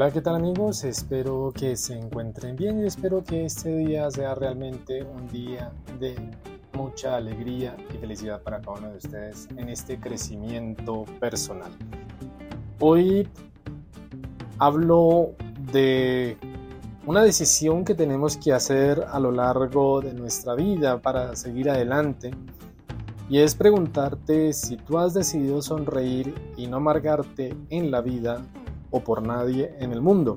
Hola, ¿qué tal amigos? Espero que se encuentren bien y espero que este día sea realmente un día de mucha alegría y felicidad para cada uno de ustedes en este crecimiento personal. Hoy hablo de una decisión que tenemos que hacer a lo largo de nuestra vida para seguir adelante y es preguntarte si tú has decidido sonreír y no amargarte en la vida o por nadie en el mundo.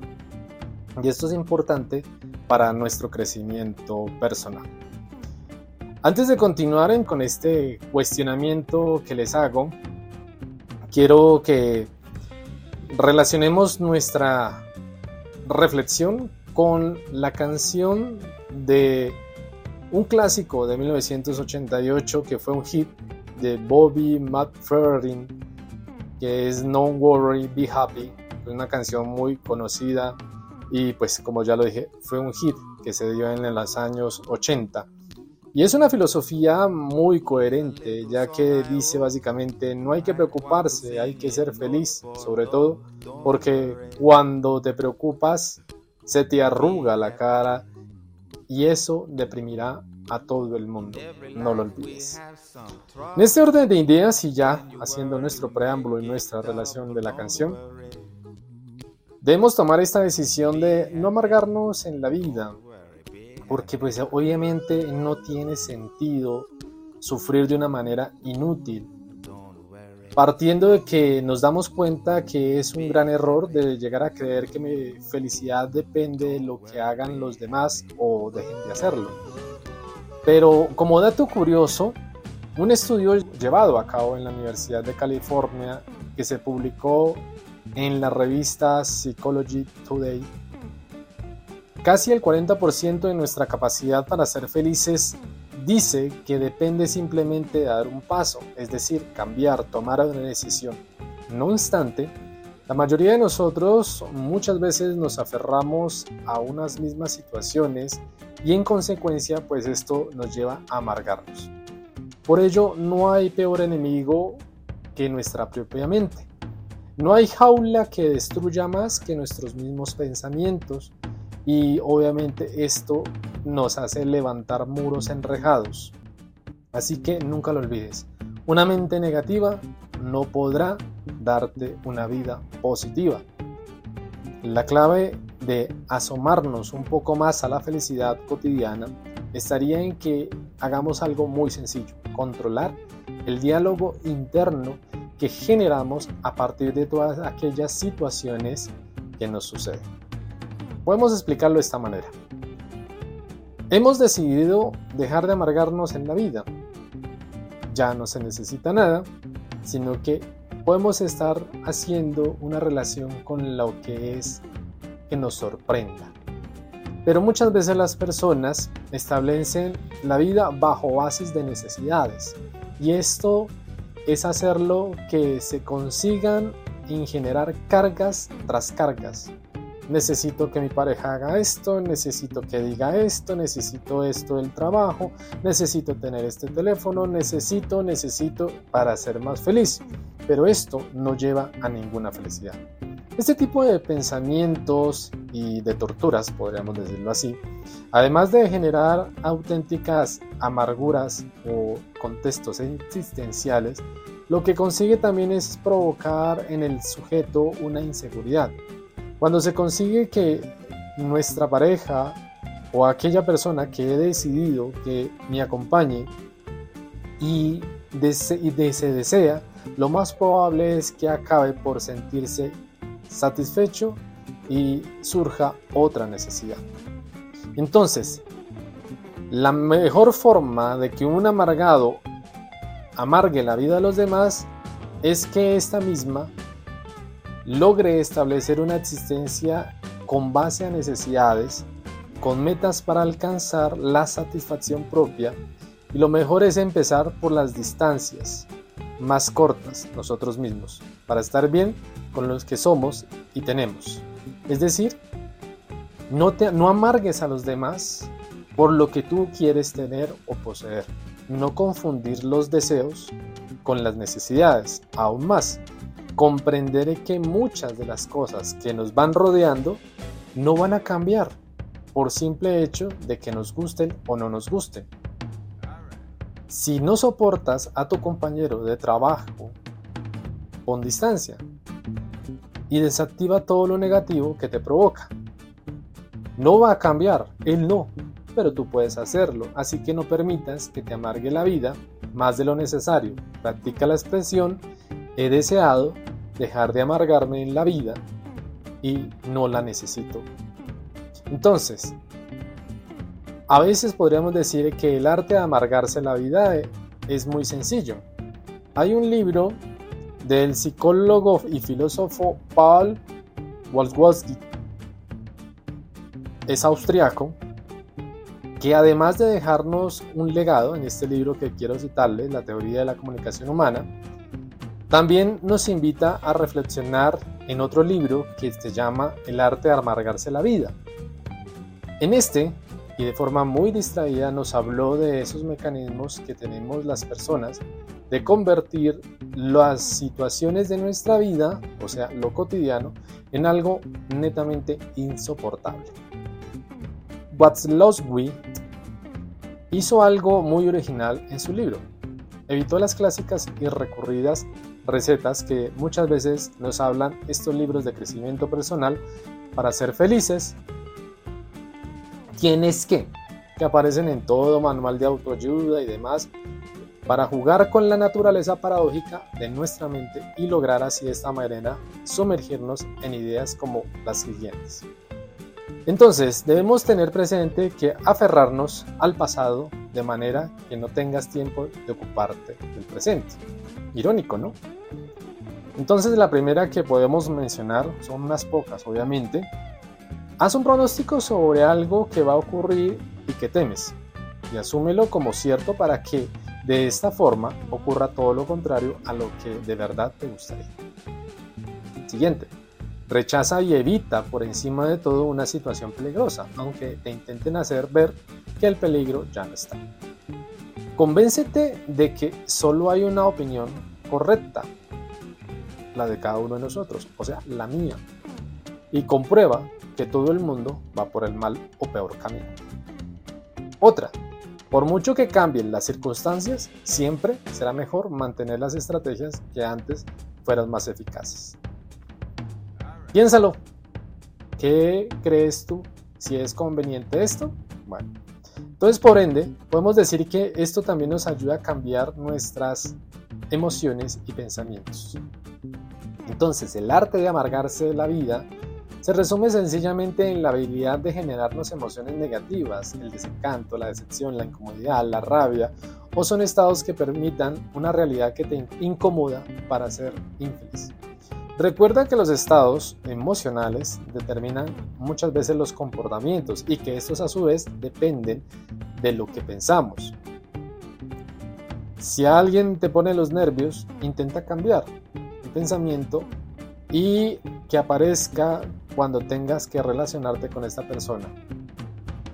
Y esto es importante para nuestro crecimiento personal. Antes de continuar con este cuestionamiento que les hago, quiero que relacionemos nuestra reflexión con la canción de un clásico de 1988 que fue un hit de Bobby McFerrin que es No Worry, Be Happy, una canción muy conocida y pues como ya lo dije, fue un hit que se dio en los años 80. Y es una filosofía muy coherente, ya que dice básicamente no hay que preocuparse, hay que ser feliz, sobre todo porque cuando te preocupas se te arruga la cara y eso deprimirá a todo el mundo, no lo olvides. En este orden de ideas y ya haciendo nuestro preámbulo y nuestra relación de la canción, Debemos tomar esta decisión de no amargarnos en la vida, porque pues obviamente no tiene sentido sufrir de una manera inútil. Partiendo de que nos damos cuenta que es un gran error de llegar a creer que mi felicidad depende de lo que hagan los demás o dejen de hacerlo. Pero como dato curioso, un estudio llevado a cabo en la Universidad de California que se publicó en la revista Psychology Today, casi el 40% de nuestra capacidad para ser felices dice que depende simplemente de dar un paso, es decir, cambiar, tomar una decisión. No obstante, la mayoría de nosotros muchas veces nos aferramos a unas mismas situaciones y en consecuencia pues esto nos lleva a amargarnos. Por ello no hay peor enemigo que nuestra propia mente. No hay jaula que destruya más que nuestros mismos pensamientos y obviamente esto nos hace levantar muros enrejados. Así que nunca lo olvides, una mente negativa no podrá darte una vida positiva. La clave de asomarnos un poco más a la felicidad cotidiana estaría en que hagamos algo muy sencillo, controlar el diálogo interno que generamos a partir de todas aquellas situaciones que nos suceden. Podemos explicarlo de esta manera. Hemos decidido dejar de amargarnos en la vida. Ya no se necesita nada, sino que podemos estar haciendo una relación con lo que es que nos sorprenda. Pero muchas veces las personas establecen la vida bajo bases de necesidades y esto es hacerlo que se consigan en generar cargas tras cargas. Necesito que mi pareja haga esto, necesito que diga esto, necesito esto del trabajo, necesito tener este teléfono, necesito, necesito para ser más feliz. Pero esto no lleva a ninguna felicidad. Este tipo de pensamientos y de torturas, podríamos decirlo así, además de generar auténticas amarguras o contextos existenciales, lo que consigue también es provocar en el sujeto una inseguridad. Cuando se consigue que nuestra pareja o aquella persona que he decidido que me acompañe y, y se desea, lo más probable es que acabe por sentirse satisfecho y surja otra necesidad. Entonces, la mejor forma de que un amargado amargue la vida de los demás es que esta misma logre establecer una existencia con base a necesidades, con metas para alcanzar la satisfacción propia y lo mejor es empezar por las distancias más cortas nosotros mismos, para estar bien con los que somos y tenemos. Es decir, no, te, amargues a los demás por lo que tú quieres tener o poseer. No confundir los deseos con las necesidades, aún más. comprender que muchas de las cosas que nos van rodeando no van a cambiar por simple hecho de que nos gusten o no nos gusten. Si no soportas a tu compañero de trabajo, pon distancia y desactiva todo lo negativo que te provoca. No va a cambiar, él no, pero tú puedes hacerlo, así que no permitas que te amargue la vida más de lo necesario. Practica la expresión he deseado dejar de amargarme en la vida y no la necesito. Entonces, a veces podríamos decir que el arte de amargarse la vida es muy sencillo. Hay un libro del psicólogo y filósofo Paul Walswowski. Es austriaco que además de dejarnos un legado en este libro que quiero citarles, La teoría de la comunicación humana, también nos invita a reflexionar en otro libro que se llama El arte de amargarse la vida. En este, y de forma muy distraída, nos habló de esos mecanismos que tenemos las personas de convertir las situaciones de nuestra vida, o sea, lo cotidiano, en algo netamente insoportable. Watzlawick hizo algo muy original en su libro. Evitó las clásicas y recurridas recetas que muchas veces nos hablan estos libros de crecimiento personal para ser felices. ¿Quién es qué? Que aparecen en todo manual de autoayuda y demás para jugar con la naturaleza paradójica de nuestra mente y lograr así de esta manera sumergirnos en ideas como las siguientes. Entonces, debemos tener presente que aferrarnos al pasado de manera que no tengas tiempo de ocuparte del presente. Irónico, ¿no? Entonces, la primera que podemos mencionar son unas pocas, obviamente. Haz un pronóstico sobre algo que va a ocurrir y que temes, y asúmelo como cierto para que de esta forma ocurra todo lo contrario a lo que de verdad te gustaría. Siguiente. Rechaza y evita por encima de todo una situación peligrosa, aunque te intenten hacer ver que el peligro ya no está. Convéncete de que solo hay una opinión correcta, la de cada uno de nosotros, o sea, la mía, y comprueba que todo el mundo va por el mal o peor camino. Otra, por mucho que cambien las circunstancias, siempre será mejor mantener las estrategias que antes fueran más eficaces. Piénsalo. ¿Qué crees tú? Si es conveniente esto, bueno. Entonces, por ende, podemos decir que esto también nos ayuda a cambiar nuestras emociones y pensamientos. Entonces, el arte de amargarse la vida se resume sencillamente en la habilidad de generarnos emociones negativas, el desencanto, la decepción, la incomodidad, la rabia, o son estados que permitan una realidad que te incomoda para ser infeliz. Recuerda que los estados emocionales determinan muchas veces los comportamientos y que estos a su vez dependen de lo que pensamos. Si alguien te pone los nervios, intenta cambiar el pensamiento y que aparezca cuando tengas que relacionarte con esta persona.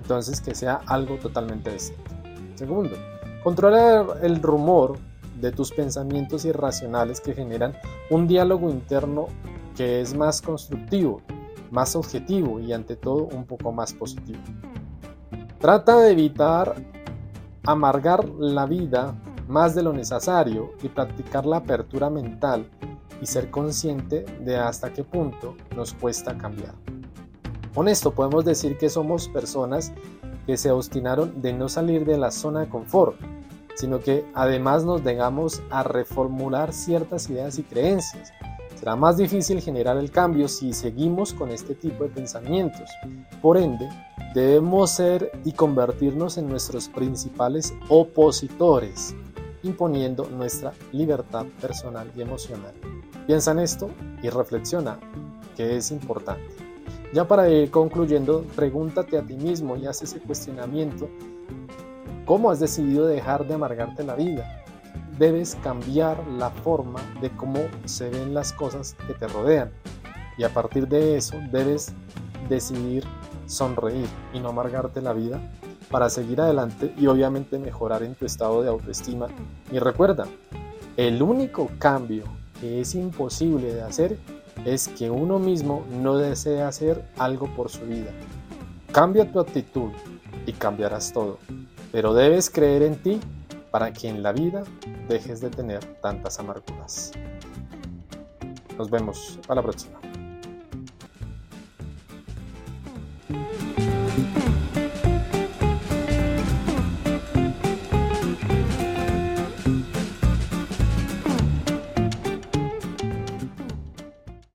Entonces que sea algo totalmente distinto. Segundo, controla el rumor de tus pensamientos irracionales que generan un diálogo interno que es más constructivo, más objetivo y ante todo un poco más positivo. Trata de evitar amargar la vida más de lo necesario y practicar la apertura mental y ser consciente de hasta qué punto nos cuesta cambiar. Con esto podemos decir que somos personas que se obstinaron de no salir de la zona de confort, sino que además nos negamos a reformular ciertas ideas y creencias. Será más difícil generar el cambio si seguimos con este tipo de pensamientos. Por ende, debemos ser y convertirnos en nuestros principales opositores, imponiendo nuestra libertad personal y emocional. Piensa en esto y reflexiona, que es importante. Ya para ir concluyendo, pregúntate a ti mismo y haz ese cuestionamiento. ¿Cómo has decidido dejar de amargarte la vida? Debes cambiar la forma de cómo se ven las cosas que te rodean. Y a partir de eso debes decidir sonreír y no amargarte la vida para seguir adelante y obviamente mejorar en tu estado de autoestima. Y recuerda, el único cambio que es imposible de hacer es que uno mismo no desea hacer algo por su vida. Cambia tu actitud y cambiarás todo, pero debes creer en ti para que en la vida dejes de tener tantas amarguras. Nos vemos a la próxima.